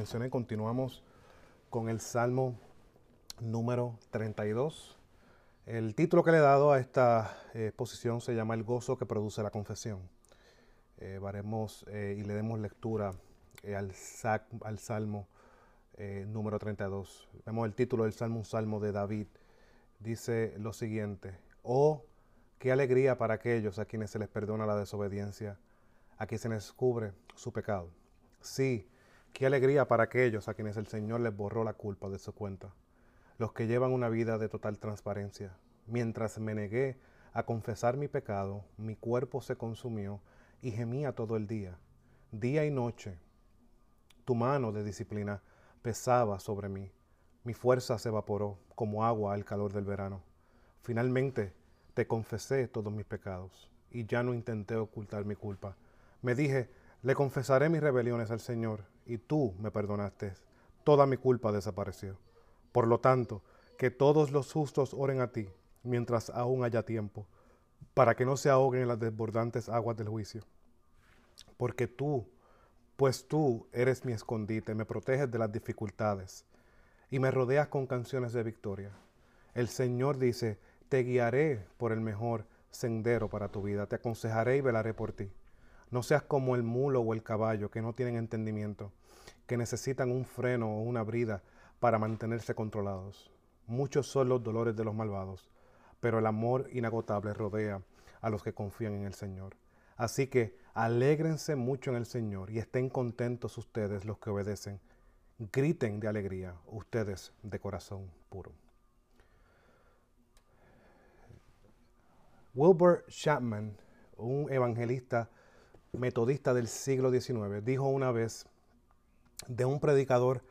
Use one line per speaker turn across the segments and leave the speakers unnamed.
mencioné, continuamos con el Salmo número 32. El título que le he dado a esta eh, exposición se llama El gozo que produce la confesión. Eh, varemos y le demos lectura al, al, Salmo número 32. Vemos el título del Salmo, un Salmo de David. Dice lo siguiente, oh, qué alegría para aquellos a quienes se les perdona la desobediencia, a quienes se les descubre su pecado. Sí, qué alegría para aquellos a quienes el Señor les borró la culpa de su cuenta, los que llevan una vida de total transparencia. Mientras me negué a confesar mi pecado, mi cuerpo se consumió y gemía todo el día, día y noche. Tu mano de disciplina pesaba sobre mí. Mi fuerza se evaporó como agua al calor del verano. Finalmente te confesé todos mis pecados y ya no intenté ocultar mi culpa. Me dije, le confesaré mis rebeliones al Señor, y tú me perdonaste. Toda mi culpa desapareció. Por lo tanto, que todos los justos oren a ti, mientras aún haya tiempo, para que no se ahoguen en las desbordantes aguas del juicio. Porque tú, pues tú eres mi escondite, me proteges de las dificultades y me rodeas con canciones de victoria. El Señor dice, te guiaré por el mejor sendero para tu vida, te aconsejaré y velaré por ti. No seas como el mulo o el caballo que no tienen entendimiento, que necesitan un freno o una brida para mantenerse controlados. Muchos son los dolores de los malvados, pero el amor inagotable rodea a los que confían en el Señor. Así que alégrense mucho en el Señor y estén contentos ustedes los que obedecen. Griten de alegría ustedes de corazón puro. Wilbur Chapman, un evangelista metodista del siglo XIX, dijo una vez de un predicador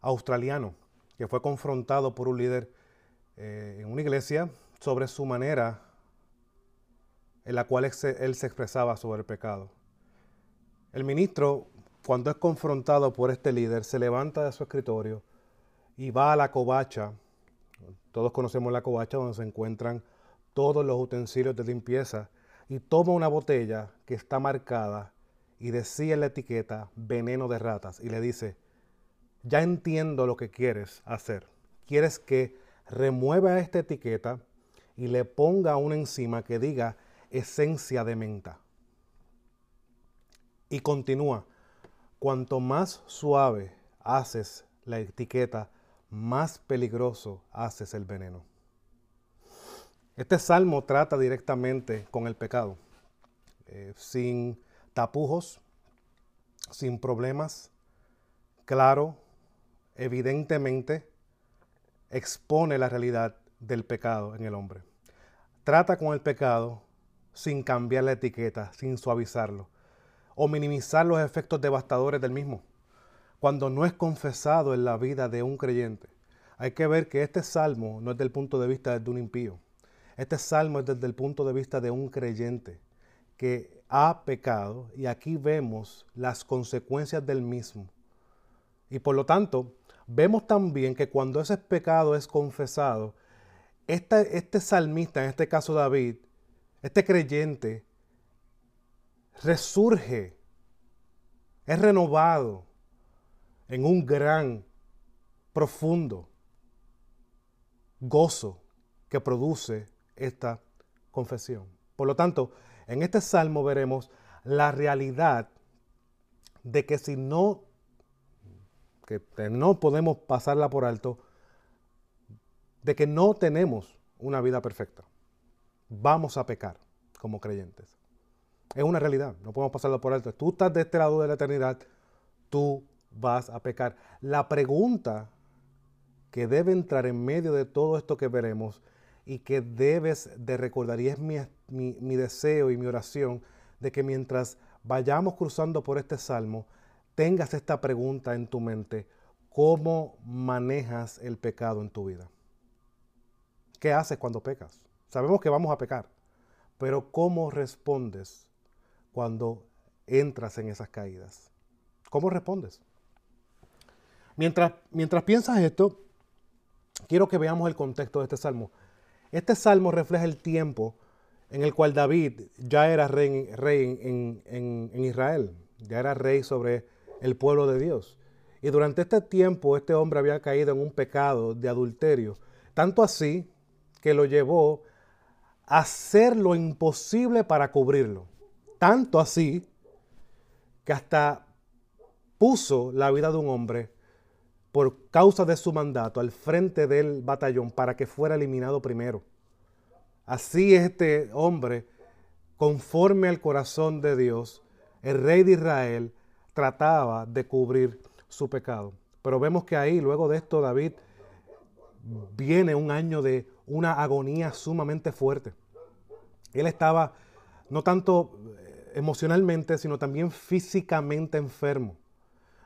australiano que fue confrontado por un líder eh, en una iglesia sobre su manera en la cual él se, él se expresaba sobre el pecado. El ministro, cuando es confrontado por este líder, se levanta de su escritorio y va a la covacha. Todos conocemos la covacha donde se encuentran todos los utensilios de limpieza y toma una botella que está marcada y decía en la etiqueta veneno de ratas y le dice, ya entiendo lo que quieres hacer. Quieres que remueva esta etiqueta y le ponga una encima que diga esencia de menta. Y continúa, cuanto más suave haces la etiqueta, más peligroso haces el veneno. Este salmo trata directamente con el pecado, eh, sin tapujos, sin problemas, claro, evidentemente expone la realidad del pecado en el hombre. Trata con el pecado sin cambiar la etiqueta, sin suavizarlo o minimizar los efectos devastadores del mismo. Cuando no es confesado en la vida de un creyente, hay que ver que este salmo no es del punto de vista de un impío este salmo es desde el punto de vista de un creyente que ha pecado y aquí vemos las consecuencias del mismo. Y por lo tanto, vemos también que cuando ese pecado es confesado, este, este salmista, en este caso David, este creyente, resurge, es renovado en un gran, profundo gozo que produce esta confesión. Por lo tanto, en este salmo veremos la realidad de que si no, que no podemos pasarla por alto, de que no tenemos una vida perfecta. Vamos a pecar como creyentes. Es una realidad, no podemos pasarla por alto. Tú estás de este lado de la eternidad, tú vas a pecar. La pregunta que debe entrar en medio de todo esto que veremos y que debes de recordar, y es mi, mi, deseo y mi oración, de que mientras vayamos cruzando por este salmo, tengas esta pregunta en tu mente, ¿cómo manejas el pecado en tu vida? ¿Qué haces cuando pecas? Sabemos que vamos a pecar, pero ¿cómo respondes cuando entras en esas caídas? ¿Cómo respondes? Mientras, mientras piensas esto, quiero que veamos el contexto de este salmo. Este salmo refleja el tiempo en el cual David ya era rey, en, Israel, ya era rey sobre el pueblo de Dios. Y durante este tiempo este hombre había caído en un pecado de adulterio, tanto así que lo llevó a hacer lo imposible para cubrirlo. Tanto así que hasta puso la vida de un hombre por causa de su mandato al frente del batallón para que fuera eliminado primero. Así este hombre, conforme al corazón de Dios, el rey de Israel, trataba de cubrir su pecado. Pero vemos que ahí, luego de esto, David viene un año de una agonía sumamente fuerte. Él estaba no tanto eh, emocionalmente, sino también físicamente enfermo.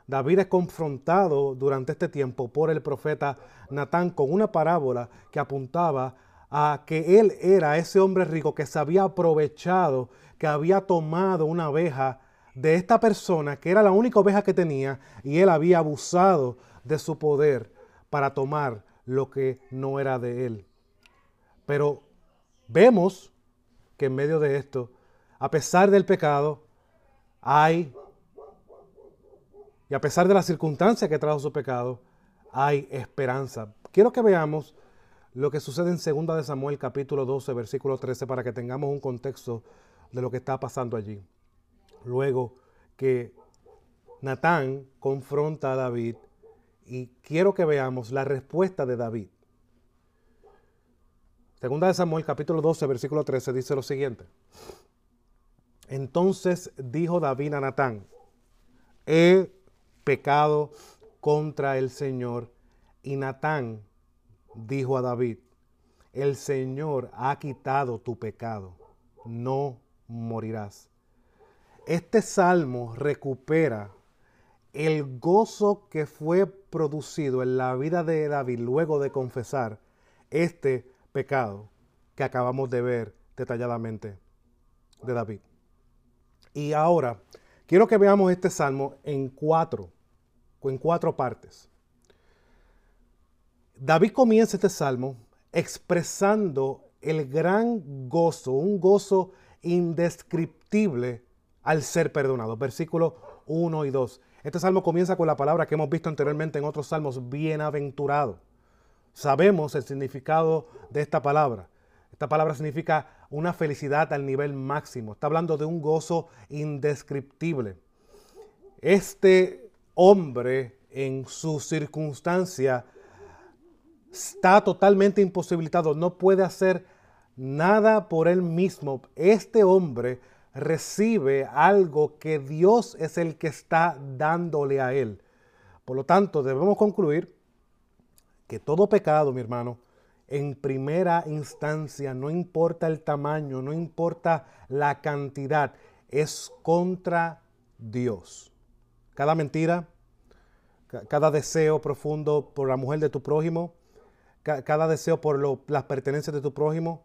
David es confrontado durante este tiempo por el profeta Natán con una parábola que apuntaba a que él era ese hombre rico que se había aprovechado, que había tomado una abeja de esta persona, que era la única oveja que tenía, y él había abusado de su poder para tomar lo que no era de él. Pero vemos que en medio de esto, a pesar del pecado, hay, y a pesar de las circunstancias que trajo su pecado, hay esperanza. Quiero que veamos lo que sucede en 2 de Samuel capítulo 12, versículo 13, para que tengamos un contexto de lo que está pasando allí. Luego que Natán confronta a David y quiero que veamos la respuesta de David. Segunda de Samuel capítulo 12 versículo 13 dice lo siguiente. Entonces dijo David a Natán, he pecado contra el Señor. Y Natán dijo a David, el Señor ha quitado tu pecado, no morirás. Este salmo recupera el gozo que fue producido en la vida de David luego de confesar este pecado que acabamos de ver detalladamente de David. Y ahora quiero que veamos este salmo en cuatro, en cuatro partes. David comienza este salmo expresando el gran gozo, un gozo indescriptible al ser perdonado. Versículos 1 y 2. Este salmo comienza con la palabra que hemos visto anteriormente en otros salmos, bienaventurado. Sabemos el significado de esta palabra. Esta palabra significa una felicidad al nivel máximo. Está hablando de un gozo indescriptible. Este hombre en su circunstancia está totalmente imposibilitado, no puede hacer nada por él mismo. Este hombre recibe algo que Dios es el que está dándole a él. Por lo tanto, debemos concluir que todo pecado, mi hermano, en primera instancia, no importa el tamaño, no importa la cantidad, es contra Dios. Cada mentira, cada deseo profundo por la mujer de tu prójimo, cada deseo por las pertenencias de tu prójimo,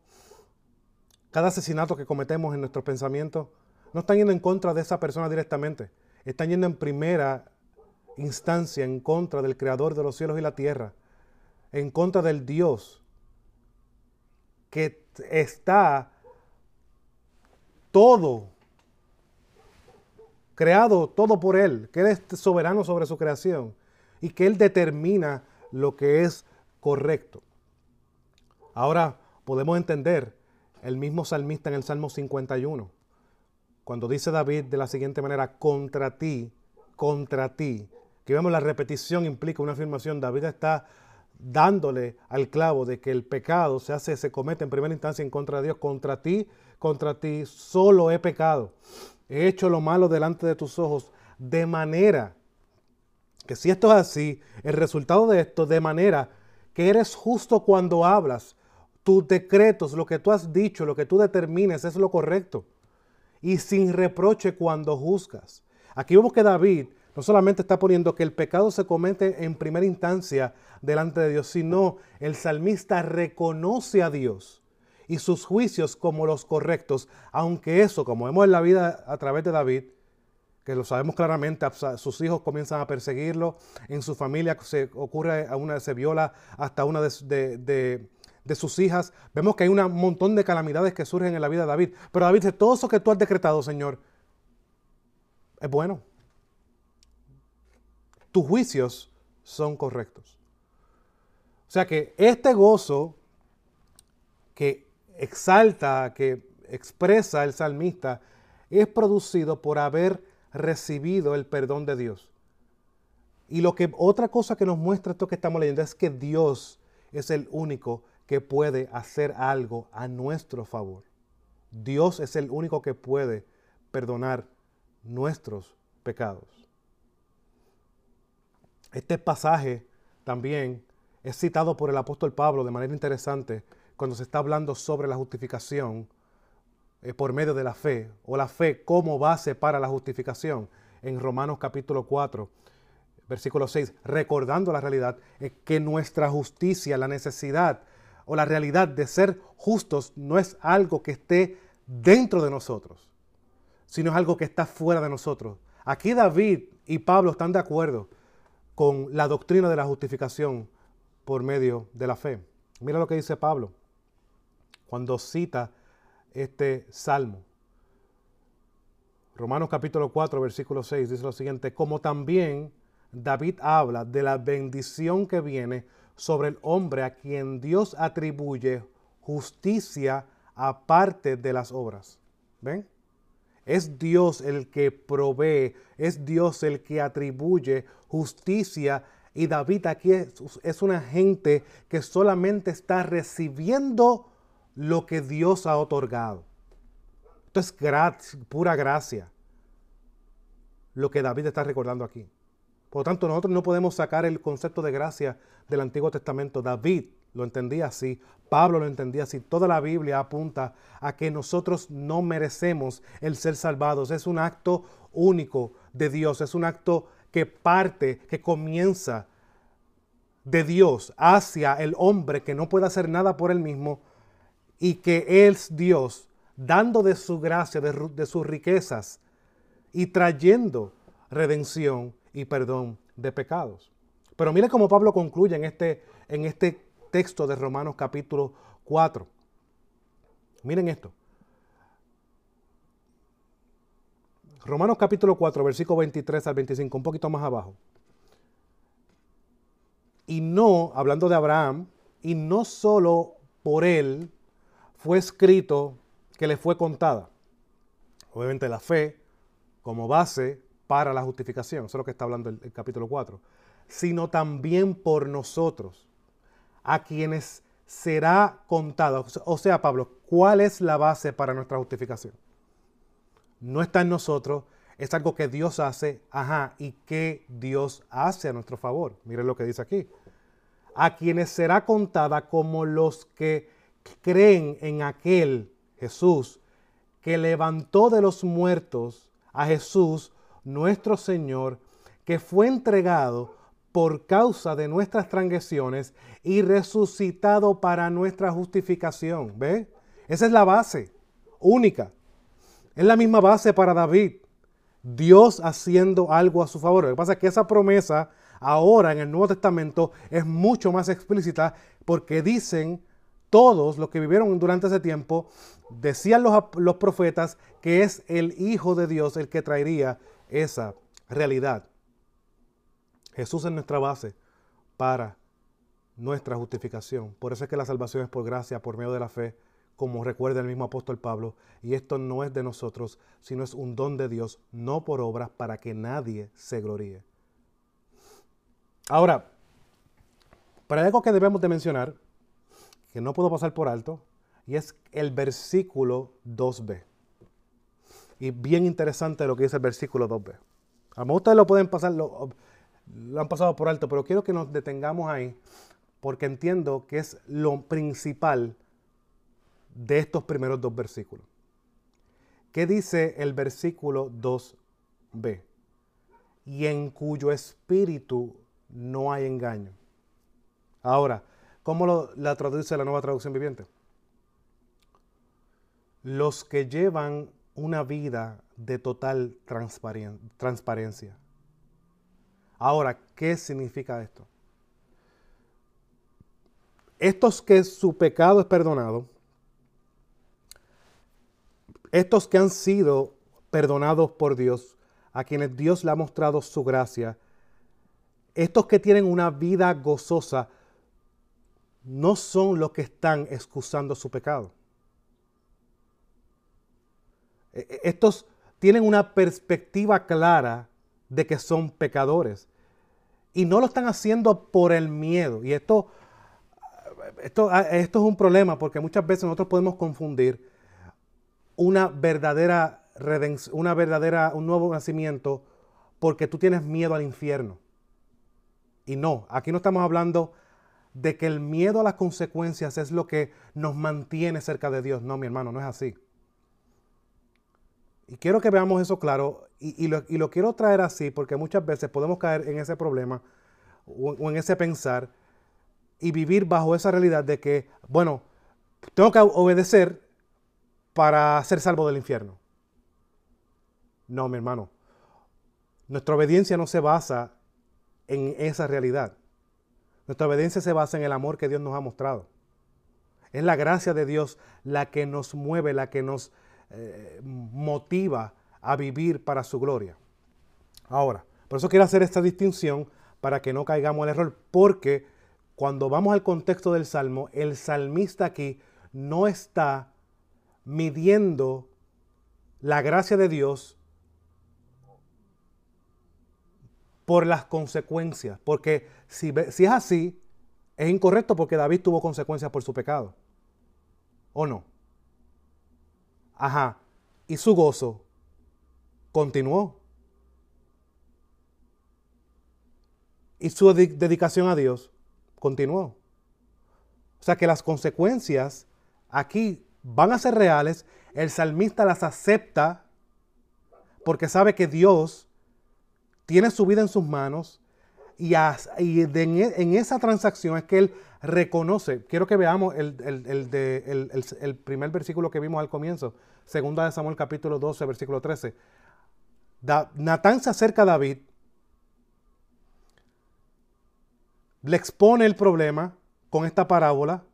cada asesinato que cometemos en nuestros pensamientos, no están yendo en contra de esa persona directamente, están yendo en primera instancia en contra del Creador de los cielos y la tierra, en contra del Dios que está todo creado, todo por Él, que Él es soberano sobre su creación y que Él determina lo que es correcto. Ahora podemos entender el mismo salmista en el Salmo 51, cuando dice David de la siguiente manera, contra ti, contra ti, que vemos la repetición implica una afirmación, David está dándole al clavo de que el pecado se hace, se comete en primera instancia en contra de Dios, contra ti, contra ti, solo he pecado. He hecho lo malo delante de tus ojos, de manera que si esto es así, el resultado de esto, de manera que eres justo cuando hablas. Tus decretos, lo que tú has dicho, lo que tú determines es lo correcto. Y sin reproche cuando juzgas. Aquí vemos que David no solamente está poniendo que el pecado se comete en primera instancia delante de Dios, sino el salmista reconoce a Dios y sus juicios como los correctos, aunque eso, como vemos en la vida a través de David, que lo sabemos claramente, sus hijos comienzan a perseguirlo, en su familia se ocurre, a una se viola hasta una de, sus hijas. Vemos que hay un montón de calamidades que surgen en la vida de David. Pero David dice, todo eso que tú has decretado, Señor, es bueno. tus juicios son correctos. O sea que este gozo que exalta, que expresa el salmista, es producido por haber recibido el perdón de Dios. Y lo que otra cosa que nos muestra esto que estamos leyendo es que Dios es el único que puede hacer algo a nuestro favor. Dios es el único que puede perdonar nuestros pecados. Este pasaje también es citado por el apóstol Pablo de manera interesante cuando se está hablando sobre la justificación eh, por medio de la fe, o la fe como base para la justificación, en Romanos capítulo 4, versículo 6, recordando la realidad que nuestra justicia, la necesidad o la realidad de ser justos no es algo que esté dentro de nosotros, sino es algo que está fuera de nosotros. Aquí David y Pablo están de acuerdo con la doctrina de la justificación por medio de la fe. Mira lo que dice Pablo cuando cita este salmo. Romanos capítulo 4, versículo 6 dice lo siguiente, como también David habla de la bendición que viene sobre el hombre a quien Dios atribuye justicia aparte de las obras. ¿Ven? Es Dios el que provee, es Dios el que atribuye justicia y David aquí es, es una gente que solamente está recibiendo lo que Dios ha otorgado. Esto es pura gracia. Lo que David está recordando aquí. Por lo tanto, nosotros no podemos sacar el concepto de gracia del Antiguo Testamento. David lo entendía así, Pablo lo entendía así. Toda la Biblia apunta a que nosotros no merecemos el ser salvados. Es un acto único de Dios, es un acto que parte, que comienza de Dios hacia el hombre que no puede hacer nada por él mismo y que es Dios dando de su gracia, de, sus riquezas y trayendo redención y perdón de pecados. Pero mire cómo Pablo concluye en este, en este texto de Romanos capítulo 4. Miren esto. Romanos capítulo 4, versículo 23 al 25, un poquito más abajo. Y no, hablando de Abraham, y no solo por él, fue escrito que le fue contada. Obviamente la fe como base para la justificación, eso es lo que está hablando el, capítulo 4, sino también por nosotros, a quienes será contado. O sea, Pablo, ¿cuál es la base para nuestra justificación? No está en nosotros, es algo que Dios hace, ajá, y que Dios hace a nuestro favor. Miren lo que dice aquí. A quienes será contada como los que creen en aquel Jesús que levantó de los muertos a Jesús, nuestro Señor, que fue entregado por causa de nuestras transgresiones y resucitado para nuestra justificación. ¿Ve? Esa es la base única. Es la misma base para David. Dios haciendo algo a su favor. Lo que pasa es que esa promesa ahora en el Nuevo Testamento es mucho más explícita porque dicen todos los que vivieron durante ese tiempo, decían los, profetas que es el Hijo de Dios el que traería esa realidad. Jesús es nuestra base para nuestra justificación. Por eso es que la salvación es por gracia, por medio de la fe, como recuerda el mismo apóstol Pablo. Y esto no es de nosotros, sino es un don de Dios, no por obras, para que nadie se gloríe. Ahora, para algo que debemos de mencionar, que no puedo pasar por alto, y es el versículo 2b. Y bien interesante lo que dice el versículo 2b. A mejor ustedes lo pueden pasar, lo, lo han pasado por alto, pero quiero que nos detengamos ahí, porque entiendo que es lo principal de estos primeros dos versículos. ¿Qué dice el versículo 2b? Y en cuyo espíritu no hay engaño. Ahora, ¿Cómo lo, la traduce la nueva traducción viviente? Los que llevan una vida de total transparencia. Ahora, ¿qué significa esto? Estos que su pecado es perdonado, estos que han sido perdonados por Dios, a quienes Dios le ha mostrado su gracia, estos que tienen una vida gozosa no son los que están excusando su pecado. E, e, estos tienen una perspectiva clara de que son pecadores. Y no lo están haciendo por el miedo. Y esto, esto, esto es un problema porque muchas veces nosotros podemos confundir una verdadera redención, una verdadera, un nuevo nacimiento porque tú tienes miedo al infierno. Y no, aquí no estamos hablando de que el miedo a las consecuencias es lo que nos mantiene cerca de Dios. No, mi hermano, no es así. Y quiero que veamos eso claro y, lo, quiero traer así porque muchas veces podemos caer en ese problema o, en ese pensar y vivir bajo esa realidad de que, bueno, tengo que obedecer para ser salvo del infierno. No, mi hermano. Nuestra obediencia no se basa en esa realidad. Nuestra obediencia se basa en el amor que Dios nos ha mostrado. Es la gracia de Dios la que nos mueve, la que nos eh, motiva a vivir para su gloria. Ahora, por eso quiero hacer esta distinción para que no caigamos el error, porque cuando vamos al contexto del Salmo, el salmista aquí no está midiendo la gracia de Dios por las consecuencias. Porque si, es así, es incorrecto porque David tuvo consecuencias por su pecado. ¿O no? Ajá. Y su gozo continuó. Y su dedicación a Dios continuó. O sea que las consecuencias aquí van a ser reales. El salmista las acepta porque sabe que Dios tiene su vida en sus manos y, en esa transacción es que él reconoce. Quiero que veamos el, primer versículo que vimos al comienzo, segunda de Samuel capítulo 12, versículo 13. Natán se acerca a David, le expone el problema con esta parábola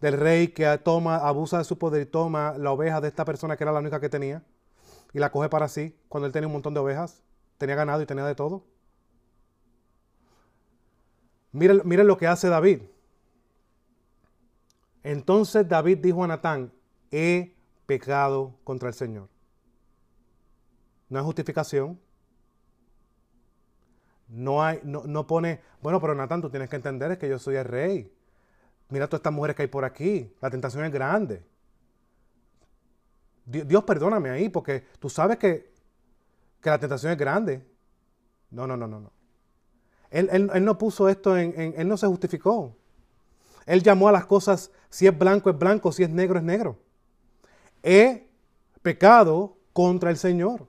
del rey que toma, abusa de su poder y toma la oveja de esta persona que era la única que tenía y la coge para sí cuando él tenía un montón de ovejas tenía ganado y tenía de todo. Miren, lo que hace David. Entonces David dijo a Natán, he pecado contra el Señor. No hay justificación. No, hay, no, pone, bueno, pero Natán, tú tienes que entender es que yo soy el rey. Mira todas estas mujeres que hay por aquí. La tentación es grande. Dios, perdóname ahí, porque tú sabes que que la tentación es grande. No, no, no, no, no. Él, no puso esto en, Él no se justificó. Él llamó a las cosas, si es blanco es blanco, si es negro es negro. He pecado contra el Señor.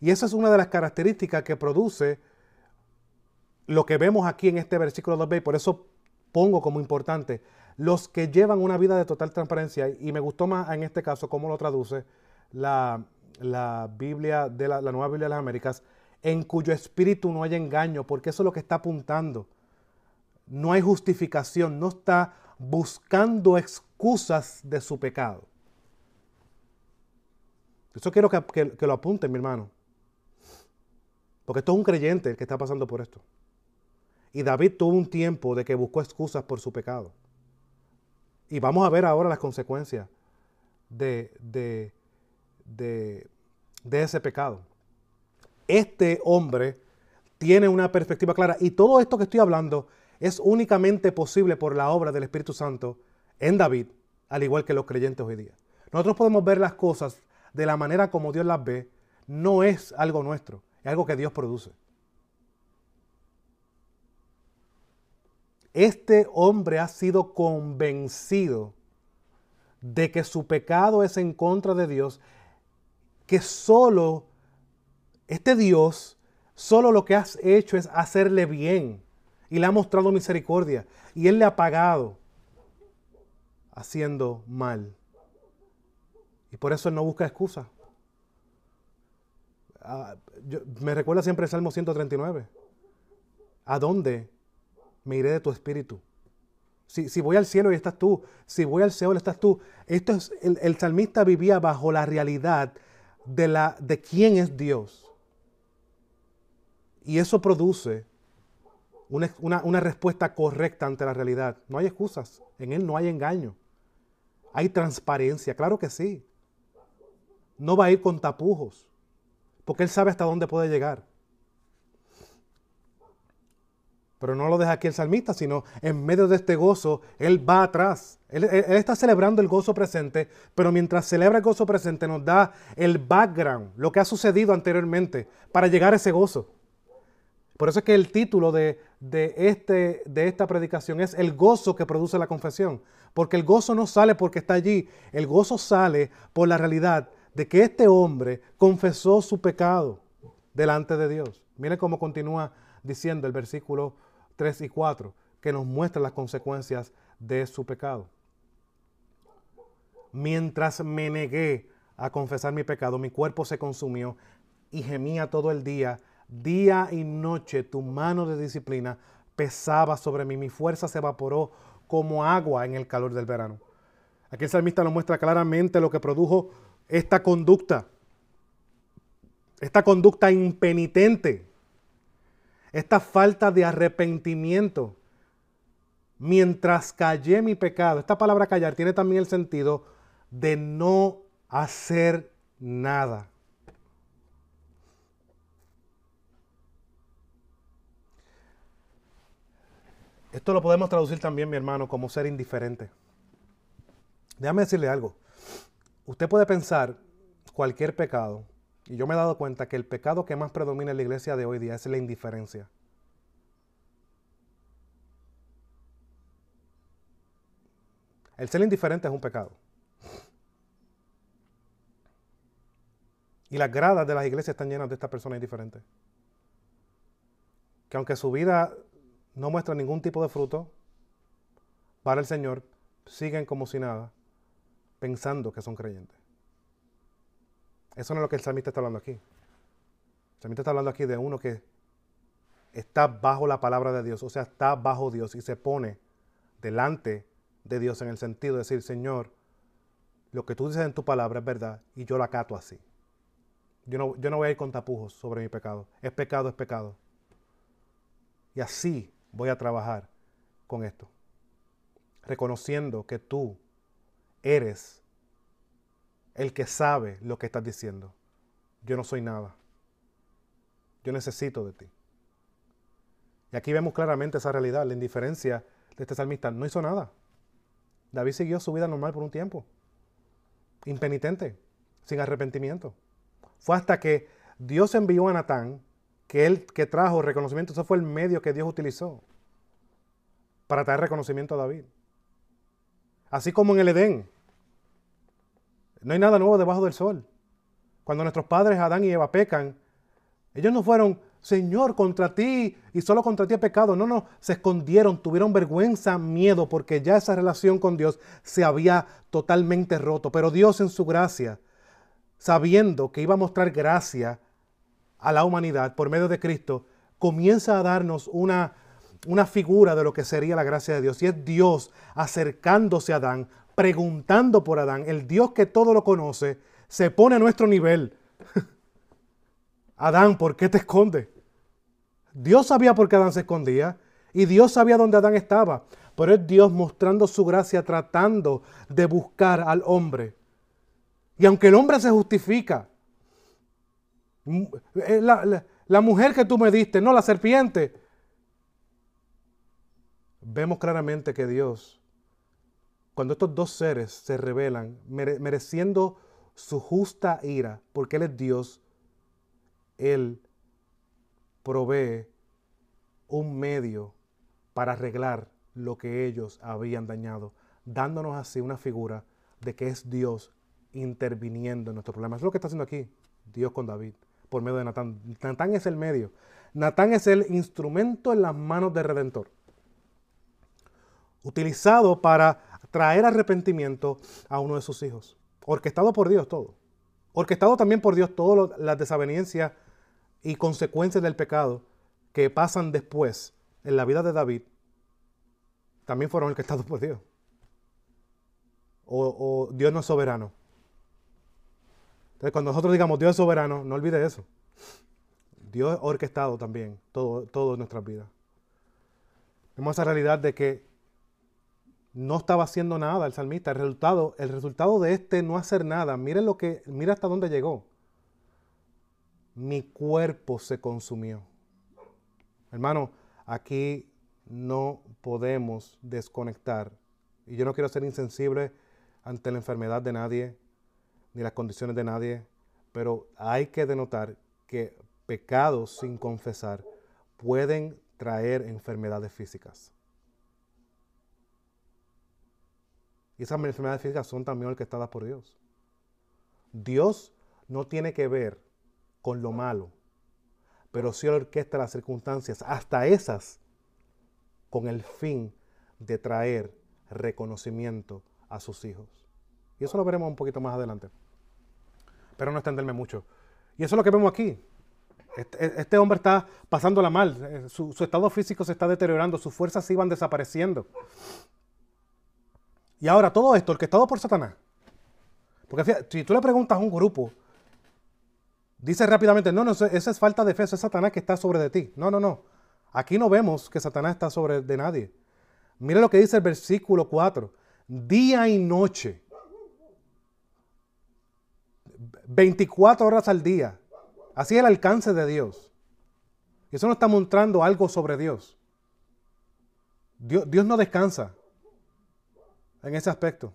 Y esa es una de las características que produce lo que vemos aquí en este versículo 2b. Y por eso pongo como importante los que llevan una vida de total transparencia. Y me gustó más en este caso cómo lo traduce la, la Biblia de la, Nueva Biblia de las Américas, en cuyo espíritu no hay engaño, porque eso es lo que está apuntando. No hay justificación, no está buscando excusas de su pecado. Eso quiero que, que lo apunten, mi hermano. Porque esto es un creyente el que está pasando por esto. Y David tuvo un tiempo de que buscó excusas por su pecado. Y vamos a ver ahora las consecuencias de, de, de, ese pecado. Este hombre tiene una perspectiva clara y todo esto que estoy hablando es únicamente posible por la obra del Espíritu Santo en David, al igual que los creyentes hoy día. Nosotros podemos ver las cosas de la manera como Dios las ve, no es algo nuestro, es algo que Dios produce. Este hombre ha sido convencido de que su pecado es en contra de Dios que solo este Dios, solo lo que has hecho es hacerle bien y le ha mostrado misericordia y él le ha pagado haciendo mal. Y por eso él no busca excusa. Ah, me recuerda siempre el Salmo 139. ¿A dónde me iré de tu espíritu? Si, si, voy al cielo y estás tú, si voy al cielo estás tú. Esto es, el, el salmista vivía bajo la realidad de, la, de quién es Dios. Y eso produce una, respuesta correcta ante la realidad. No hay excusas, en Él no hay engaño. Hay transparencia, claro que sí. No va a ir con tapujos, porque Él sabe hasta dónde puede llegar. Pero no lo deja aquí el salmista, sino en medio de este gozo, Él va atrás. Él, está celebrando el gozo presente, pero mientras celebra el gozo presente nos da el background, lo que ha sucedido anteriormente, para llegar a ese gozo. Por eso es que el título de, de, este, de esta predicación es el gozo que produce la confesión. Porque el gozo no sale porque está allí, el gozo sale por la realidad de que este hombre confesó su pecado delante de Dios. Mire cómo continúa diciendo el versículo 3 y 4, que nos muestra las consecuencias de su pecado. Mientras me negué a confesar mi pecado, mi cuerpo se consumió y gemía todo el día, día y noche, tu mano de disciplina pesaba sobre mí, mi fuerza se evaporó como agua en el calor del verano. Aquí el salmista nos muestra claramente lo que produjo esta conducta, esta conducta impenitente esta falta de arrepentimiento. Mientras callé mi pecado, esta palabra callar tiene también el sentido de no hacer nada. Esto lo podemos traducir también, mi hermano, como ser indiferente. Déjame decirle algo. Usted puede pensar cualquier pecado y yo me he dado cuenta que el pecado que más predomina en la iglesia de hoy día es la indiferencia. El ser indiferente es un pecado. Y las gradas de las iglesias están llenas de estas personas indiferentes. Que aunque su vida no muestra ningún tipo de fruto para el Señor, siguen como si nada, pensando que son creyentes. Eso no es lo que el salmista está hablando aquí. El salmista está hablando aquí de uno que está bajo la palabra de Dios, o sea, está bajo Dios y se pone delante de Dios en el sentido de decir, Señor, lo que tú dices en tu palabra es verdad y yo la acato así. Yo no, yo no voy a ir con tapujos sobre mi pecado. Es pecado, es pecado. Y así voy a trabajar con esto. Reconociendo que tú eres el que sabe lo que estás diciendo. Yo no soy nada. Yo necesito de ti. Y aquí vemos claramente esa realidad, la indiferencia de este salmista. No hizo nada. David siguió su vida normal por un tiempo. Impenitente, sin arrepentimiento. Fue hasta que Dios envió a Natán, que él que trajo reconocimiento, ese fue el medio que Dios utilizó para traer reconocimiento a David. Así como en el Edén, no hay nada nuevo debajo del sol. Cuando nuestros padres Adán y Eva pecan, ellos no fueron, Señor, contra ti y solo contra ti he pecado. No, no, se escondieron, tuvieron vergüenza, miedo, porque ya esa relación con Dios se había totalmente roto. Pero Dios en su gracia, sabiendo que iba a mostrar gracia a la humanidad por medio de Cristo, comienza a darnos una, una figura de lo que sería la gracia de Dios. Y es Dios acercándose a Adán, preguntando por Adán, el Dios que todo lo conoce, se pone a nuestro nivel. Adán, ¿por qué te escondes? Dios sabía por qué Adán se escondía y Dios sabía dónde Adán estaba, pero es Dios mostrando su gracia tratando de buscar al hombre. Y aunque el hombre se justifica, eh, la, la mujer que tú me diste, no la serpiente, vemos claramente que Dios cuando estos dos seres se rebelan, mereciendo su justa ira, porque Él es Dios, Él provee un medio para arreglar lo que ellos habían dañado, dándonos así una figura de que es Dios interviniendo en nuestro problema. Es lo que está haciendo aquí Dios con David, por medio de Natán. Natán es el medio. Natán es el instrumento en las manos del Redentor, utilizado para traer arrepentimiento a uno de sus hijos. Orquestado por Dios todo. Orquestado también por Dios todas las desavenencias y consecuencias del pecado que pasan después en la vida de David, también fueron orquestados por Dios. O, Dios no es soberano. Entonces, cuando nosotros digamos Dios es soberano, no olvide eso. Dios ha orquestado también todo, todo nuestras vidas. Vemos esa realidad de que no estaba haciendo nada el salmista. El resultado, el resultado de este no hacer nada, miren lo que, mira hasta dónde llegó. Mi cuerpo se consumió. Hermano, aquí no podemos desconectar. Y yo no quiero ser insensible ante la enfermedad de nadie, ni las condiciones de nadie, pero hay que denotar que pecados sin confesar pueden traer enfermedades físicas. Y esas enfermedades físicas son también orquestadas por Dios. Dios no tiene que ver con lo malo, pero sí orquesta las circunstancias, hasta esas, con el fin de traer reconocimiento a sus hijos. Y eso lo veremos un poquito más adelante. Pero no extenderme mucho. Y eso es lo que vemos aquí. Este, este hombre está pasándola mal. Eh, su, su, estado físico se está deteriorando. Sus fuerzas se iban desapareciendo. Y ahora todo esto, orquestado por Satanás. Porque si tú le preguntas a un grupo, dice rápidamente, no, no, esa es falta de fe, eso es Satanás que está sobre de ti. No, no, no. Aquí no vemos que Satanás está sobre de nadie. Mire lo que dice el versículo 4. Día y noche. 24 horas al día. Así es el alcance de Dios. Eso no está mostrando algo sobre Dios. Dios, Dios no descansa en ese aspecto.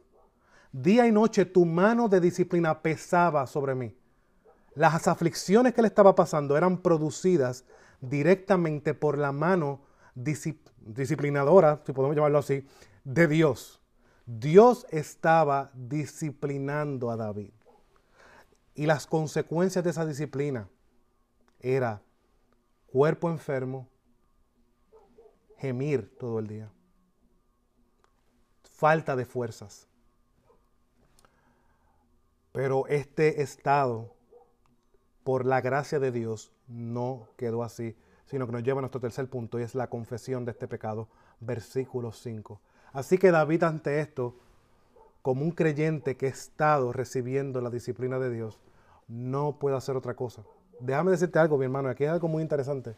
Día y noche tu mano de disciplina pesaba sobre mí. Las aflicciones que le estaba pasando eran producidas directamente por la mano disciplinadora, si podemos llamarlo así, de Dios. Dios estaba disciplinando a David. Y las consecuencias de esa disciplina era cuerpo enfermo, gemir todo el día, falta de fuerzas. Pero este estado, por la gracia de Dios, no quedó así, sino que nos lleva a nuestro tercer punto y es la confesión de este pecado, versículo 5. Así que David ante esto, como un creyente que ha estado recibiendo la disciplina de Dios, no puede hacer otra cosa. Déjame decirte algo, mi hermano, aquí hay algo muy interesante.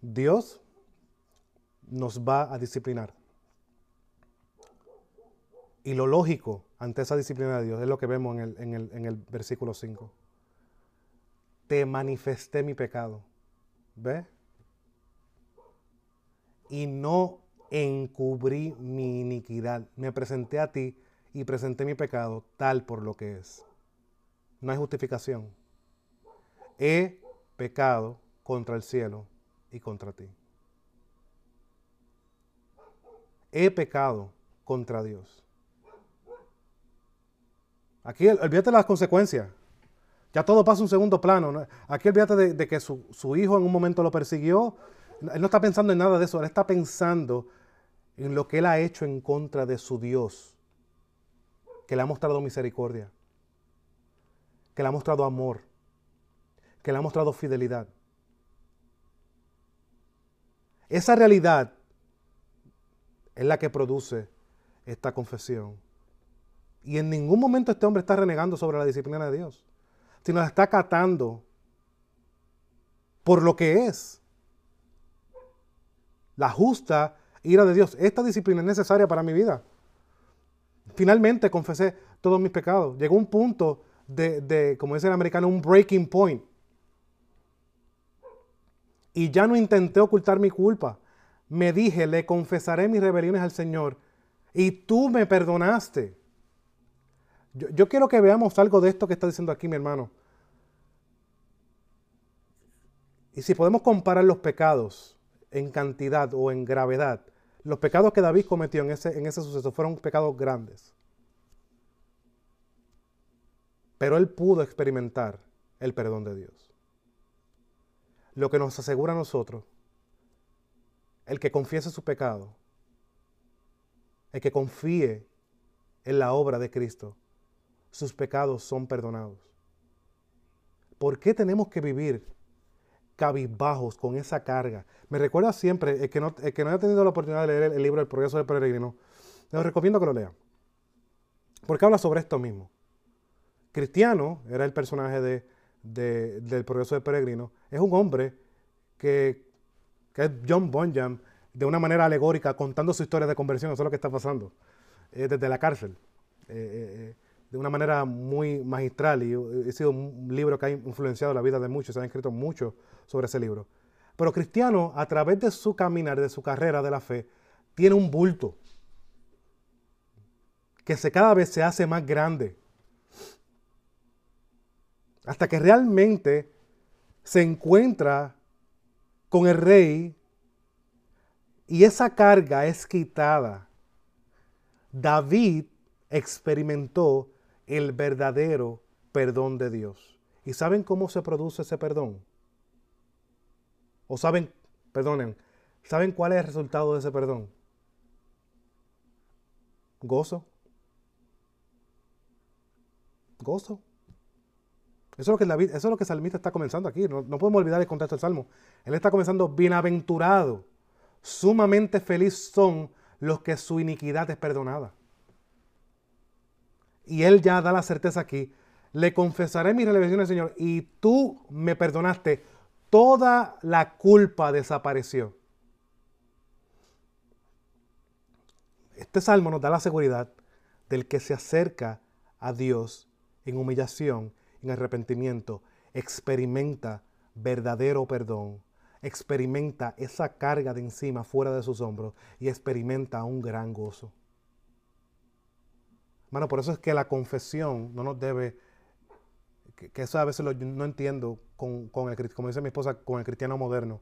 Dios nos va a disciplinar. Y lo lógico ante esa disciplina de Dios es lo que vemos en el, en el, en el versículo 5. Te manifesté mi pecado. ¿Ve? Y no encubrí mi iniquidad. Me presenté a ti y presenté mi pecado tal por lo que es. No hay justificación. He pecado contra el cielo y contra ti. He pecado contra Dios. Aquí olvídate las consecuencias. Ya todo pasa un segundo plano. Aquí olvídate de, que su, su, hijo en un momento lo persiguió. Él no está pensando en nada de eso. Él está pensando en lo que él ha hecho en contra de su Dios. Que le ha mostrado misericordia. Que le ha mostrado amor. Que le ha mostrado fidelidad. Esa realidad es la que produce esta confesión. Y en ningún momento este hombre está renegando sobre la disciplina de Dios, sino la está acatando por lo que es. La justa ira de Dios. Esta disciplina es necesaria para mi vida. Finalmente confesé todos mis pecados. Llegó un punto de, de, como dice el americano, un breaking point. Y ya no intenté ocultar mi culpa. Me dije, le confesaré mis rebeliones al Señor. Y tú me perdonaste. Yo, quiero que veamos algo de esto que está diciendo aquí mi hermano. Y si podemos comparar los pecados en cantidad o en gravedad, los pecados que David cometió en ese, en ese suceso fueron pecados grandes. Pero él pudo experimentar el perdón de Dios. Lo que nos asegura a nosotros, el que confiese su pecado, el que confíe en la obra de Cristo, sus pecados son perdonados. ¿Por qué tenemos que vivir cabizbajos con esa carga? Me recuerda siempre, el que no, que no haya tenido la oportunidad de leer el, libro El progreso del peregrino, les recomiendo que lo lea. Porque habla sobre esto mismo. Cristiano era el personaje de, del progreso del peregrino, es un hombre que, es John Bonham, de una manera alegórica, contando su historia de conversión, eso es lo que está pasando, eh, desde la cárcel, eh, de una manera muy magistral, y ha sido un libro que ha influenciado la vida de muchos, se han escrito mucho sobre ese libro. Pero Cristiano, a través de su caminar, de su carrera de la fe, tiene un bulto que se, cada vez se hace más grande. Hasta que realmente se encuentra con el rey y esa carga es quitada. David experimentó el verdadero perdón de Dios. ¿Y saben cómo se produce ese perdón? O saben, perdonen, ¿saben cuál es el resultado de ese perdón? Gozo. Gozo. Eso es lo que, David, eso es lo que el salmista está comenzando aquí. No, no podemos olvidar el contexto del salmo. Él está comenzando bienaventurado. Sumamente feliz son los que su iniquidad es perdonada. Y él ya da la certeza aquí. Le confesaré mis revelaciones, Señor, y tú me perdonaste toda la culpa desapareció. Este salmo nos da la seguridad del que se acerca a Dios en humillación, en arrepentimiento, experimenta verdadero perdón, experimenta esa carga de encima fuera de sus hombros y experimenta un gran gozo. Hermano, por eso es que la confesión no nos debe que, eso a veces no entiendo con, el, como dice mi esposa, con el cristiano moderno,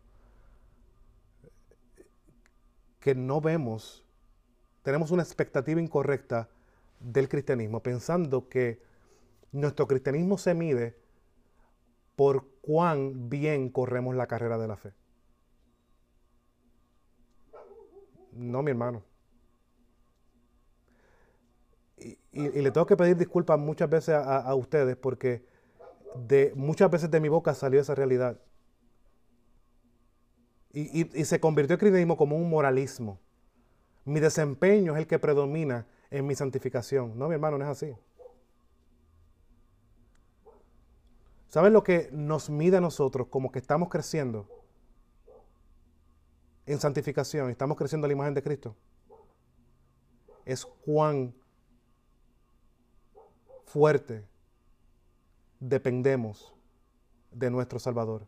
que no vemos, tenemos una expectativa incorrecta del cristianismo, pensando que nuestro cristianismo se mide por cuán bien corremos la carrera de la fe. No, mi hermano. Y, le tengo que pedir disculpas muchas veces a ustedes porque de muchas veces de mi boca salió esa realidad. Y, se convirtió el cristianismo como un moralismo. Mi desempeño es el que predomina en mi santificación. No, mi hermano, no es así. ¿Saben lo que nos mide a nosotros como que estamos creciendo en santificación, estamos creciendo a la imagen de Cristo? Es cuán fuerte dependemos de nuestro Salvador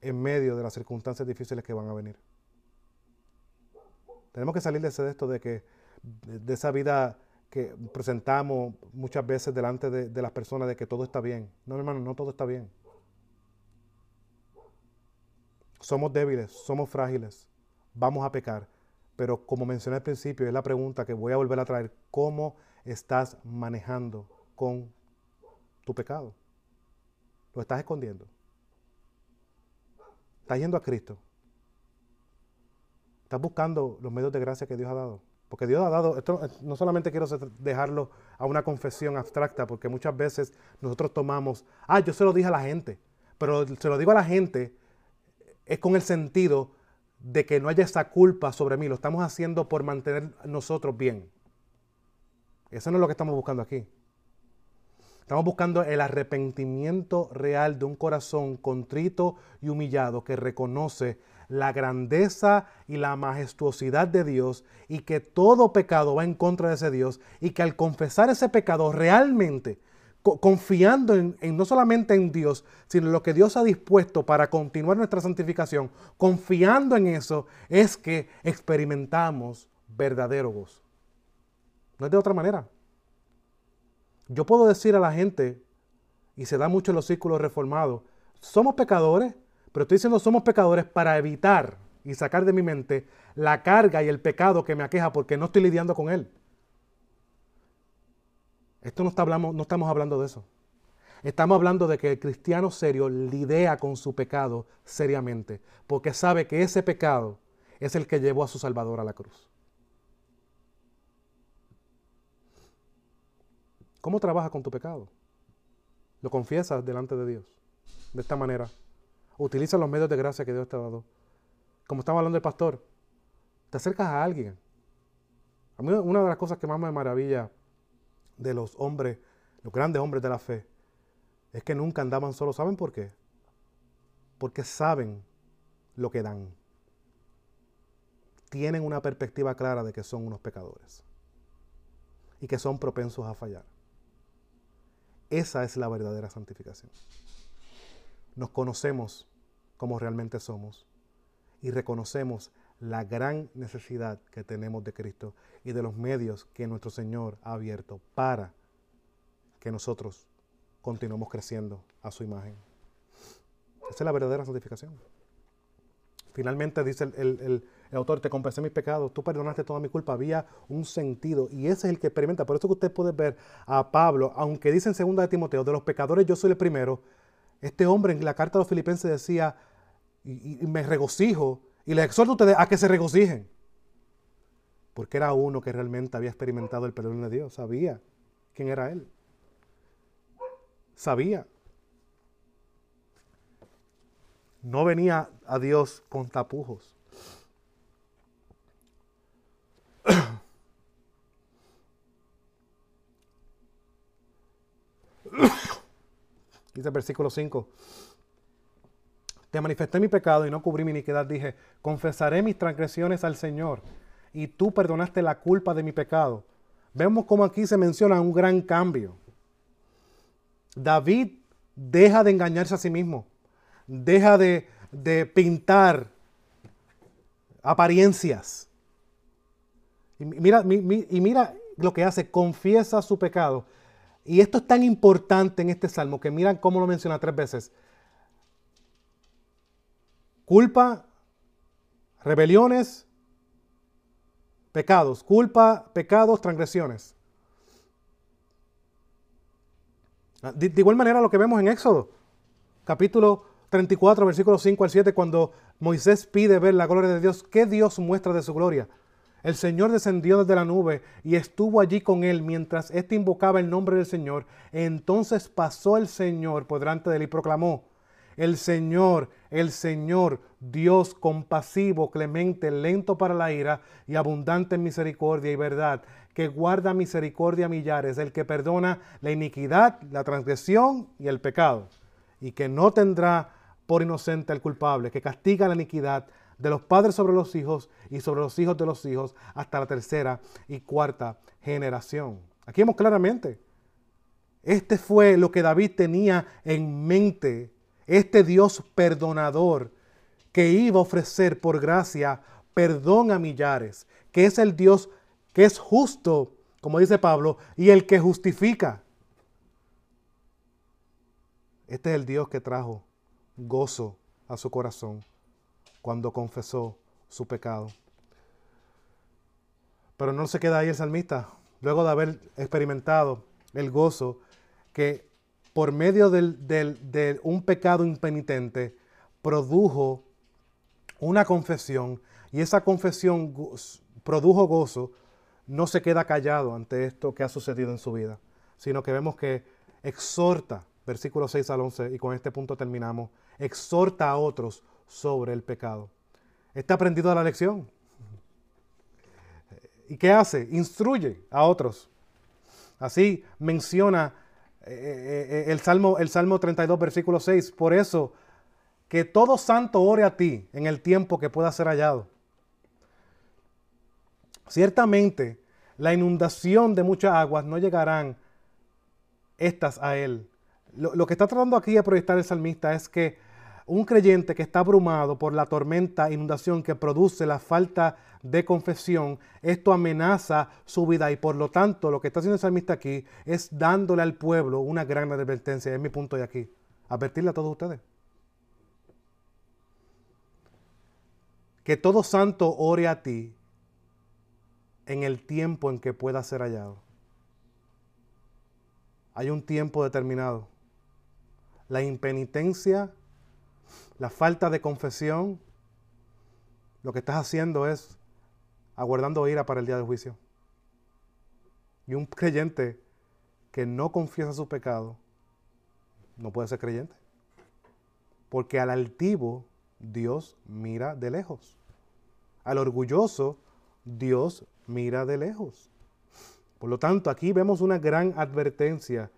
en medio de las circunstancias difíciles que van a venir. Tenemos que salir de esto de que de esa vida que presentamos muchas veces delante de, de las personas de que todo está bien. No, hermano, no todo está bien. Somos débiles, somos frágiles, vamos a pecar. Pero como mencioné al principio, es la pregunta que voy a volver a traer. ¿Cómo estás manejando con tu pecado. Lo estás escondiendo. Estás yendo a Cristo. Estás buscando los medios de gracia que Dios ha dado. Porque Dios ha dado, esto no solamente quiero dejarlo a una confesión abstracta, porque muchas veces nosotros tomamos, ah, yo se lo dije a la gente, pero se lo digo a la gente es con el sentido de que no haya esa culpa sobre mí, lo estamos haciendo por mantener nosotros bien. Eso no es lo que estamos buscando aquí. Estamos buscando el arrepentimiento real de un corazón contrito y humillado que reconoce la grandeza y la majestuosidad de Dios y que todo pecado va en contra de ese Dios y que al confesar ese pecado realmente, confiando en, no solamente en Dios, sino en lo que Dios ha dispuesto para continuar nuestra santificación, confiando en eso, es que experimentamos verdadero gozo. No es de otra manera. Yo puedo decir a la gente, y se da mucho en los círculos reformados, somos pecadores, pero estoy diciendo somos pecadores para evitar y sacar de mi mente la carga y el pecado que me aqueja porque no estoy lidiando con él. Esto no, está hablando, no estamos hablando de eso. Estamos hablando de que el cristiano serio lidia con su pecado seriamente, porque sabe que ese pecado es el que llevó a su Salvador a la cruz. ¿Cómo trabajas con tu pecado? Lo confiesas delante de Dios. De esta manera. Utiliza los medios de gracia que Dios te ha dado. Como estaba hablando el pastor, te acercas a alguien. A mí una de las cosas que más me maravilla de los hombres, los grandes hombres de la fe, es que nunca andaban solos. ¿Saben por qué? Porque saben lo que dan. Tienen una perspectiva clara de que son unos pecadores y que son propensos a fallar. Esa es la verdadera santificación. Nos conocemos como realmente somos y reconocemos la gran necesidad que tenemos de Cristo y de los medios que nuestro Señor ha abierto para que nosotros continuemos creciendo a su imagen. Esa es la verdadera santificación. Finalmente dice el, autor, te confesé mis pecados, tú perdonaste toda mi culpa, había un sentido y ese es el que experimenta. Por eso que usted puede ver a Pablo, aunque dice en 2 de Timoteo, de los pecadores yo soy el primero, este hombre en la carta de los filipenses decía, y, me regocijo, y les exhorto a ustedes a que se regocijen. Porque era uno que realmente había experimentado el perdón de Dios, sabía quién era él. Sabía. No venía a Dios con tapujos. Dice el versículo 5. Te manifesté mi pecado y no cubrí mi iniquidad. Dije, confesaré mis transgresiones al Señor y tú perdonaste la culpa de mi pecado. Vemos cómo aquí se menciona un gran cambio. David deja de engañarse a sí mismo, deja de, pintar apariencias. Y mira, y mira lo que hace, confiesa su pecado. Y esto es tan importante en este salmo que miran cómo lo menciona tres veces. Culpa, rebeliones, pecados. Culpa, pecados, transgresiones. Ah, de, igual manera lo que vemos en Éxodo, capítulo 34, versículos 5 al 7, cuando Moisés pide ver la gloria de Dios, ¿qué Dios muestra de su gloria? El Señor descendió desde la nube y estuvo allí con él mientras éste invocaba el nombre del Señor. Entonces pasó el Señor por delante de él y proclamó, el Señor, el Señor, Dios compasivo, clemente, lento para la ira y abundante en misericordia y verdad, que guarda misericordia a millares, el que perdona la iniquidad, la transgresión y el pecado, y que no tendrá por inocente al culpable, que castiga la iniquidad de los padres sobre los hijos y sobre los hijos de los hijos hasta la tercera y cuarta generación. Aquí vemos claramente, este fue lo que David tenía en mente este Dios perdonador que iba a ofrecer por gracia perdón a millares, que es el Dios que es justo, como dice Pablo, y el que justifica. Este es el Dios que trajo gozo a su corazón cuando confesó su pecado. Pero no se queda ahí el salmista, luego de haber experimentado el gozo que por medio de un pecado impenitente, produjo una confesión y esa confesión produjo gozo, no se queda callado ante esto que ha sucedido en su vida, sino que vemos que exhorta, versículo 6 al 11, y con este punto terminamos, exhorta a otros sobre el pecado. Está aprendido la lección. ¿Y qué hace? Instruye a otros. Así menciona eh, eh, eh, el, Salmo, el Salmo 32, versículo 6. Por eso, que todo santo ore a ti en el tiempo que pueda ser hallado. Ciertamente, la inundación de muchas aguas no llegarán estas a él. Lo, lo, que está tratando aquí de proyectar el salmista es que un creyente que está abrumado por la tormenta, inundación que produce la falta de confesión, esto amenaza su vida y por lo tanto lo que está haciendo el salmista aquí es dándole al pueblo una gran advertencia. Es mi punto de aquí. Advertirle a todos ustedes. Que todo santo ore a ti en el tiempo en que pueda ser hallado. Hay un tiempo determinado. La impenitencia la falta de confesión, lo que estás haciendo es aguardando ira para el día del juicio. Y un creyente que no confiesa su pecado no puede ser creyente. Porque al altivo Dios mira de lejos. Al orgulloso Dios mira de lejos. Por lo tanto, aquí vemos una gran advertencia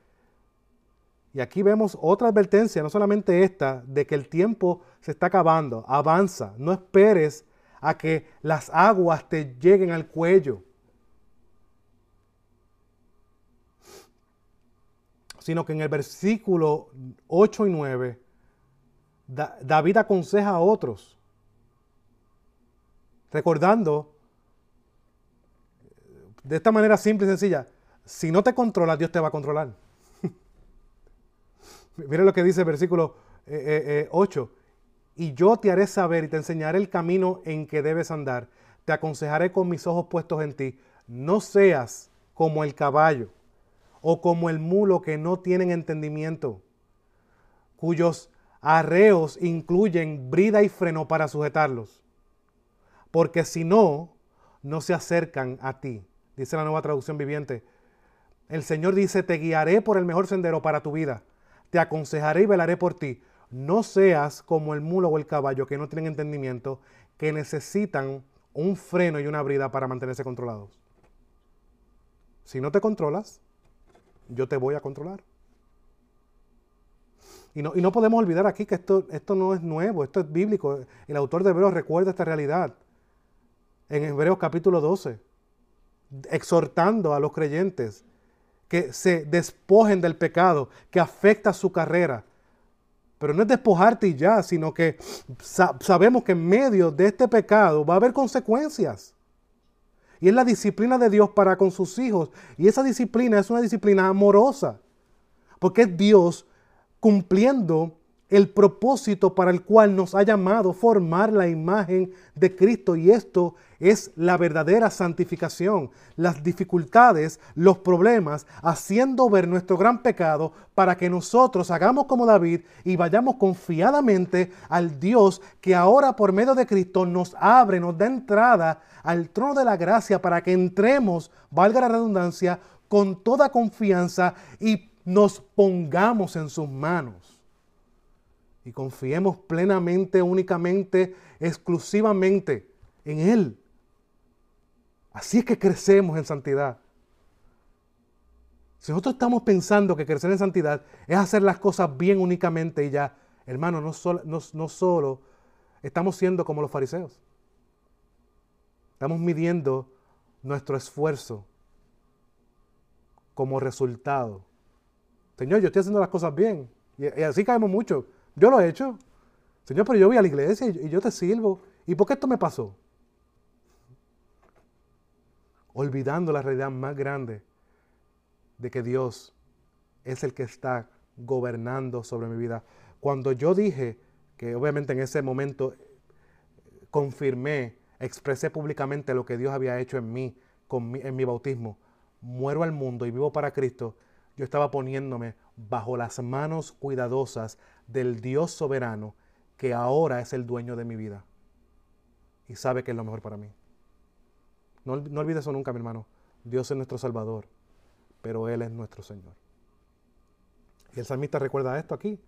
Y aquí vemos otra advertencia, no solamente esta, de que el tiempo se está acabando, avanza, no esperes a que las aguas te lleguen al cuello. Sino que en el versículo 8 y 9, David aconseja a otros, recordando de esta manera simple y sencilla, si no te controlas, Dios te va a controlar. Mire lo que dice el versículo 8. Eh, eh, eh, y yo te haré saber y te enseñaré el camino en que debes andar. Te aconsejaré con mis ojos puestos en ti. No seas como el caballo o como el mulo que no tienen entendimiento, cuyos arreos incluyen brida y freno para sujetarlos. Porque si no, no se acercan a ti. Dice la nueva traducción viviente. El Señor dice, te guiaré por el mejor sendero para tu vida. Te aconsejaré y velaré por ti. No seas como el mulo o el caballo que no tienen entendimiento, que necesitan un freno y una brida para mantenerse controlados. Si no te controlas, yo te voy a controlar. Y no, y no podemos olvidar aquí que esto, esto no es nuevo, esto es bíblico. El autor de Hebreos recuerda esta realidad. En Hebreos capítulo 12, exhortando a los creyentes que se despojen del pecado que afecta su carrera, pero no es despojarte y ya, sino que sabemos que en medio de este pecado va a haber consecuencias. Y es la disciplina de Dios para con sus hijos. Y esa disciplina es una disciplina amorosa. Porque es Dios cumpliendo el propósito para el cual nos ha llamado formar la imagen de Cristo. Y esto es la verdadera santificación, las dificultades, los problemas, haciendo ver nuestro gran pecado para que nosotros hagamos como David y vayamos confiadamente al Dios que ahora por medio de Cristo nos abre, nos da entrada al trono de la gracia para que entremos, valga la redundancia, con toda confianza y nos pongamos en sus manos y confiemos plenamente, únicamente, exclusivamente en Él. Así es que crecemos en santidad. Si nosotros estamos pensando que crecer en santidad es hacer las cosas bien únicamente y ya, hermano, no, solo, no, solo estamos siendo como los fariseos. Estamos midiendo nuestro esfuerzo como resultado. Señor, yo estoy haciendo las cosas bien. Y así caemos mucho. Yo lo he hecho. Señor, pero yo voy a la iglesia y, yo te sirvo. ¿Y por qué esto me pasó? Olvidando la realidad más grande de que Dios es el que está gobernando sobre mi vida. Cuando yo dije que obviamente en ese momento confirmé, expresé públicamente lo que Dios había hecho en mí, en mi bautismo, muero al mundo y vivo para Cristo, yo estaba poniéndome bajo las manos cuidadosas del Dios soberano que ahora es el dueño de mi vida y sabe que es lo mejor para mí. No, no olvides eso nunca, mi hermano. Dios es nuestro Salvador, pero Él es nuestro Señor. Y el salmista recuerda esto aquí.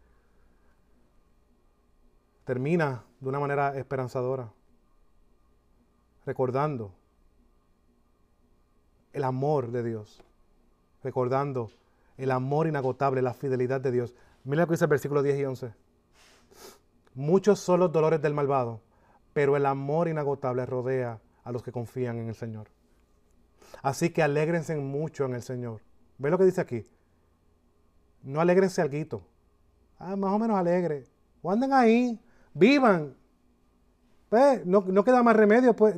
Termina de una manera esperanzadora, recordando el amor de Dios, recordando el amor inagotable, la fidelidad de Dios. Mira lo que dice el versículo 10 y 11. Muchos son los dolores del malvado, pero el amor inagotable rodea a los que confían en el Señor. Así que alégrense mucho en el Señor. ¿Ve lo que dice aquí? No alégrense algo. Ah, más o menos alegre. O anden ahí, vivan. No, no, queda más remedio, pues.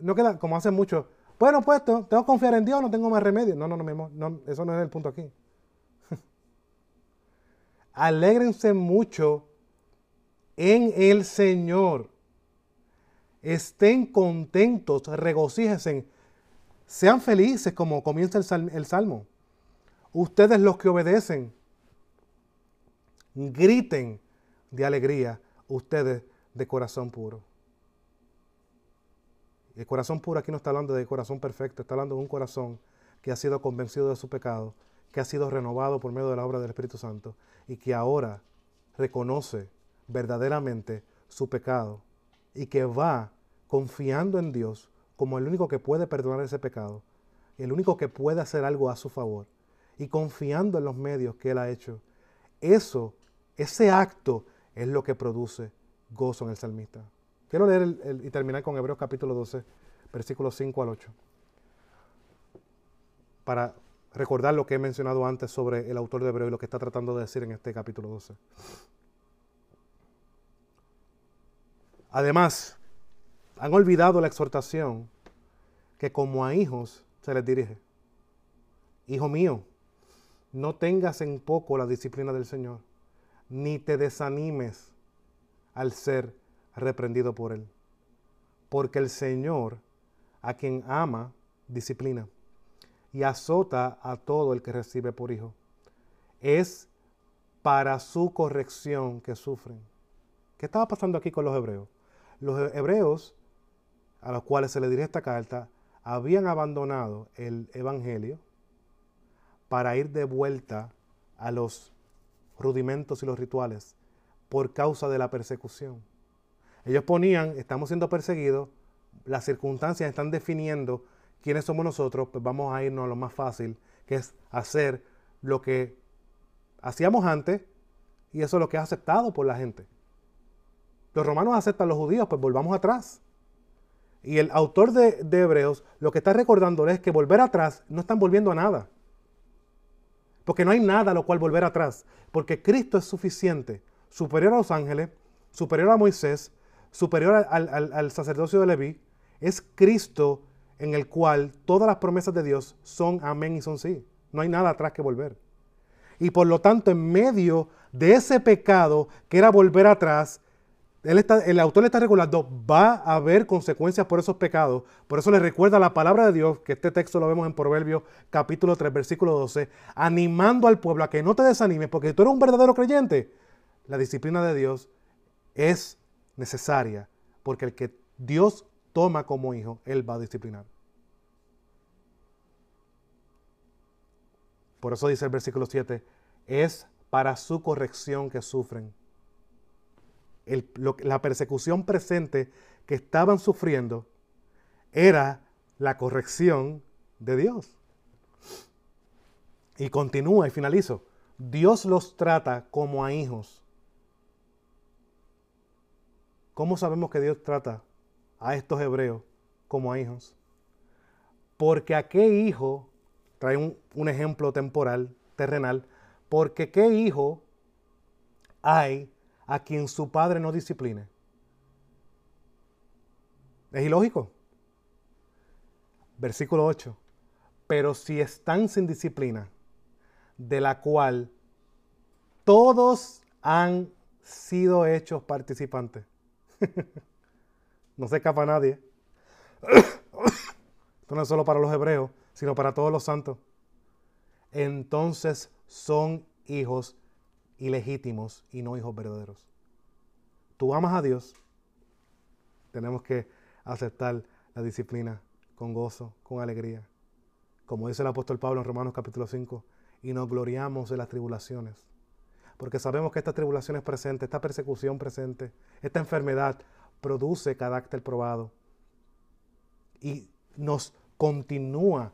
No queda, como hacen muchos. Bueno, pues tengo que confiar en Dios, no tengo más remedio. No, no, no, no, eso no es el punto aquí alégrense mucho en el Señor. Estén contentos, regocíjense, sean felices como comienza el, Salmo. Ustedes los que obedecen, griten de alegría, ustedes de corazón puro. El corazón puro aquí no está hablando de corazón perfecto, está hablando de un corazón que ha sido convencido de su pecado que ha sido renovado por medio de la obra del Espíritu Santo y que ahora reconoce verdaderamente su pecado y que va confiando en Dios como el único que puede perdonar ese pecado, el único que puede hacer algo a su favor y confiando en los medios que Él ha hecho eso, ese acto es lo que produce gozo en el salmista. Quiero leer y terminar con Hebreos capítulo 12, versículos 5 al 8, para recordar lo que he mencionado antes sobre el autor de Hebreos y lo que está tratando de decir en este capítulo 12. Además, han olvidado la exhortación que como a hijos se les dirige. Hijo mío, no tengas en poco la disciplina del Señor, ni te desanimes al ser reprendido por Él. Porque el Señor, a quien ama, disciplina y azota a todo el que recibe por hijo. Es para su corrección que sufren. ¿Qué estaba pasando aquí con los hebreos? Los hebreos, a los cuales se les dirige esta carta, habían abandonado el Evangelio para ir de vuelta a los rudimentos y los rituales por causa de la persecución. Ellos ponían, estamos siendo perseguidos, las circunstancias están definiendo quiénes somos nosotros, pues vamos a irnos a lo más fácil, que es hacer lo que hacíamos antes y eso es lo que es aceptado por la gente. Los romanos aceptan los judíos, pues volvamos atrás. Y el autor de, Hebreos lo que está recordando es que volver atrás no están volviendo a nada. Porque no hay nada a lo cual volver atrás. Porque Cristo es suficiente, superior a los ángeles, superior a Moisés, superior al, sacerdocio de Leví. Es Cristo en el cual todas las promesas de Dios son amén y son sí. No hay nada atrás que volver. Y por lo tanto, en medio de ese pecado que era volver atrás, el autor le está recordando, va a haber consecuencias por esos pecados. Por eso le recuerda la palabra de Dios, que este texto lo vemos en Proverbios capítulo 3, versículo 12, animando al pueblo a que no te desanimes, porque tú eres un verdadero creyente, la disciplina de Dios es necesaria, porque el que Dios toma como hijo, Él va a disciplinar. Por eso dice el versículo 7, es para su corrección que sufren la persecución presente que estaban sufriendo era la corrección de Dios. Y continúa y finalizo. Dios los trata como a hijos. ¿Cómo sabemos que Dios trata a estos hebreos como a hijos? Porque a qué hijo, trae un, ejemplo temporal, terrenal, porque qué hijo hay a quien su padre no discipline. Es ilógico. Versículo 8. Pero si están sin disciplina, de la cual todos han sido hechos participantes. no se escapa nadie. Esto no es solo para los hebreos, sino para todos los santos. Entonces son hijos ilegítimos y no hijos verdaderos. Tú amas a Dios, tenemos que aceptar la disciplina con gozo, con alegría. Como dice el apóstol Pablo en Romanos capítulo 5, y nos gloriamos de las tribulaciones. Porque sabemos que estas tribulaciones presentes, esta persecución presente, esta enfermedad produce carácter probado. Y nos continúa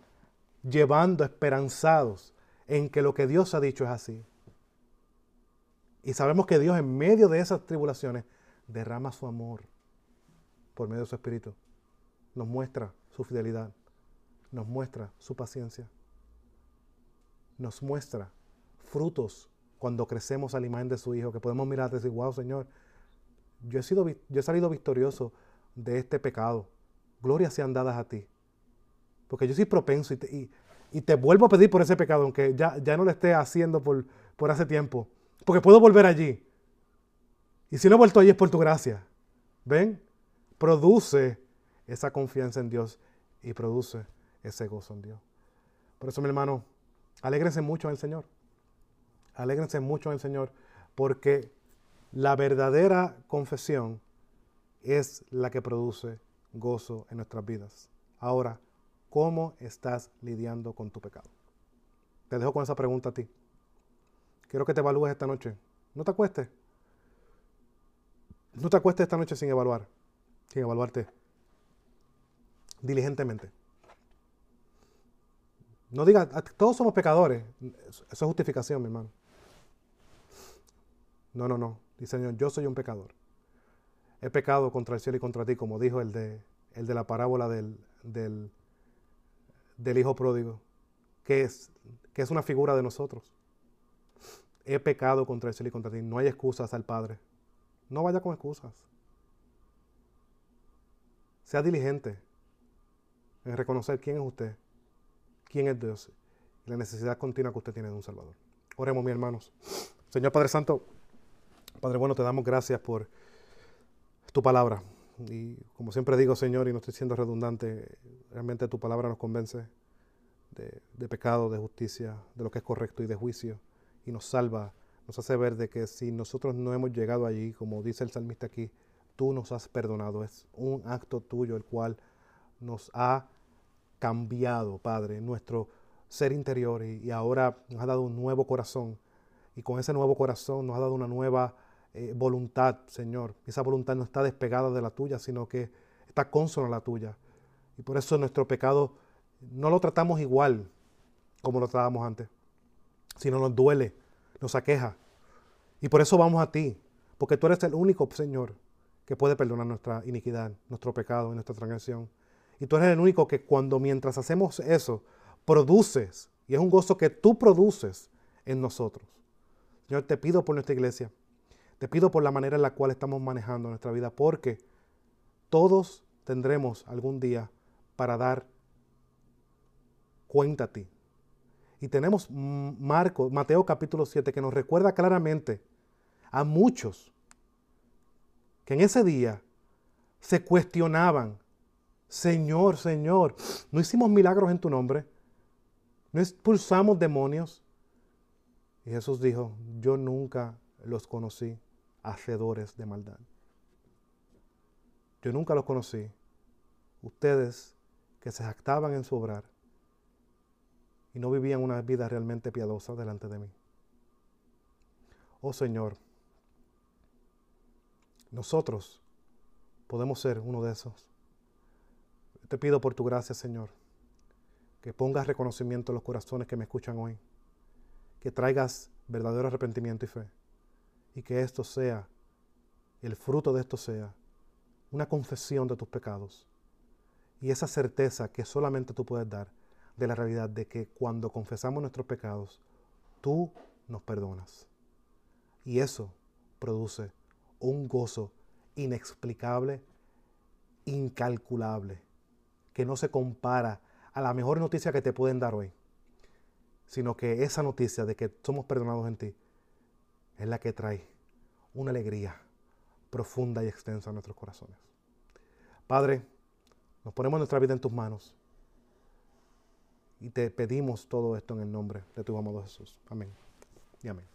llevando esperanzados en que lo que Dios ha dicho es así. Y sabemos que Dios en medio de esas tribulaciones derrama su amor por medio de su Espíritu. Nos muestra su fidelidad. Nos muestra su paciencia. Nos muestra frutos cuando crecemos a la imagen de su Hijo, que podemos mirar y decir, wow, Señor, yo he, sido, yo he salido victorioso de este pecado. Glorias sean dadas a ti. Porque yo soy propenso y te, y, te vuelvo a pedir por ese pecado, aunque ya, ya no lo esté haciendo por, por hace tiempo. Porque puedo volver allí. Y si no he vuelto allí es por tu gracia. ¿Ven? Produce esa confianza en Dios y produce ese gozo en Dios. Por eso, mi hermano, alégrense mucho en el Señor. Alégrense mucho en el Señor, porque la verdadera confesión es la que produce gozo en nuestras vidas. Ahora, ¿cómo estás lidiando con tu pecado? Te dejo con esa pregunta a ti. Quiero que te evalúes esta noche. No te acuestes. No te acuestes esta noche sin evaluar. Sin evaluarte diligentemente. No digas, ah, todos somos pecadores. Eso es justificación, mi hermano. No, no, no. Señor, yo soy un pecador. He pecado contra el cielo y contra ti, como dijo el de, el de la parábola del, del, del hijo pródigo, que es, que es una figura de nosotros. He pecado contra el cielo y contra ti. No hay excusas al Padre. No vaya con excusas. Sea diligente en reconocer quién es usted, quién es Dios y la necesidad continua que usted tiene de un Salvador. Oremos, mis hermanos. Señor Padre Santo, Padre bueno, te damos gracias por tu palabra. Y como siempre digo, Señor, y no estoy siendo redundante, realmente tu palabra nos convence de, pecado, de justicia, de lo que es correcto y de juicio, y nos salva, nos hace ver de que si nosotros no hemos llegado allí, como dice el salmista aquí, tú nos has perdonado. Es un acto tuyo el cual nos ha cambiado, Padre, nuestro ser interior y, ahora nos ha dado un nuevo corazón. Y con ese nuevo corazón nos ha dado una nueva eh, voluntad, Señor. Esa voluntad no está despegada de la tuya, sino que está consona a la tuya. Y por eso nuestro pecado no lo tratamos igual como lo tratábamos antes, sino nos duele, nos aqueja. Y por eso vamos a ti, porque tú eres el único, Señor, que puede perdonar nuestra iniquidad, nuestro pecado y nuestra transgresión. Y tú eres el único que cuando mientras hacemos eso, produces, y es un gozo que tú produces en nosotros. Señor, te pido por nuestra iglesia, te pido por la manera en la cual estamos manejando nuestra vida, porque todos tendremos algún día para dar cuenta a ti. Y tenemos Marco, Mateo capítulo 7, que nos recuerda claramente a muchos que en ese día se cuestionaban, Señor, Señor, no hicimos milagros en tu nombre, no expulsamos demonios. Y Jesús dijo, yo nunca los conocí, hacedores de maldad. Yo nunca los conocí. Ustedes que se jactaban en su obrar y no vivían una vida realmente piadosa delante de mí. Oh Señor, nosotros podemos ser uno de esos. Te pido por tu gracia, Señor, que pongas reconocimiento en los corazones que me escuchan hoy, que traigas verdadero arrepentimiento y fe, y que esto sea, el fruto de esto sea, una confesión de tus pecados, y esa certeza que solamente tú puedes dar de la realidad de que cuando confesamos nuestros pecados, tú nos perdonas. Y eso produce un gozo inexplicable, incalculable, que no se compara a la mejor noticia que te pueden dar hoy, sino que esa noticia de que somos perdonados en ti es la que trae una alegría profunda y extensa en nuestros corazones. Padre, nos ponemos nuestra vida en tus manos y te pedimos todo esto en el nombre de tu amado Jesús. Amén y amén.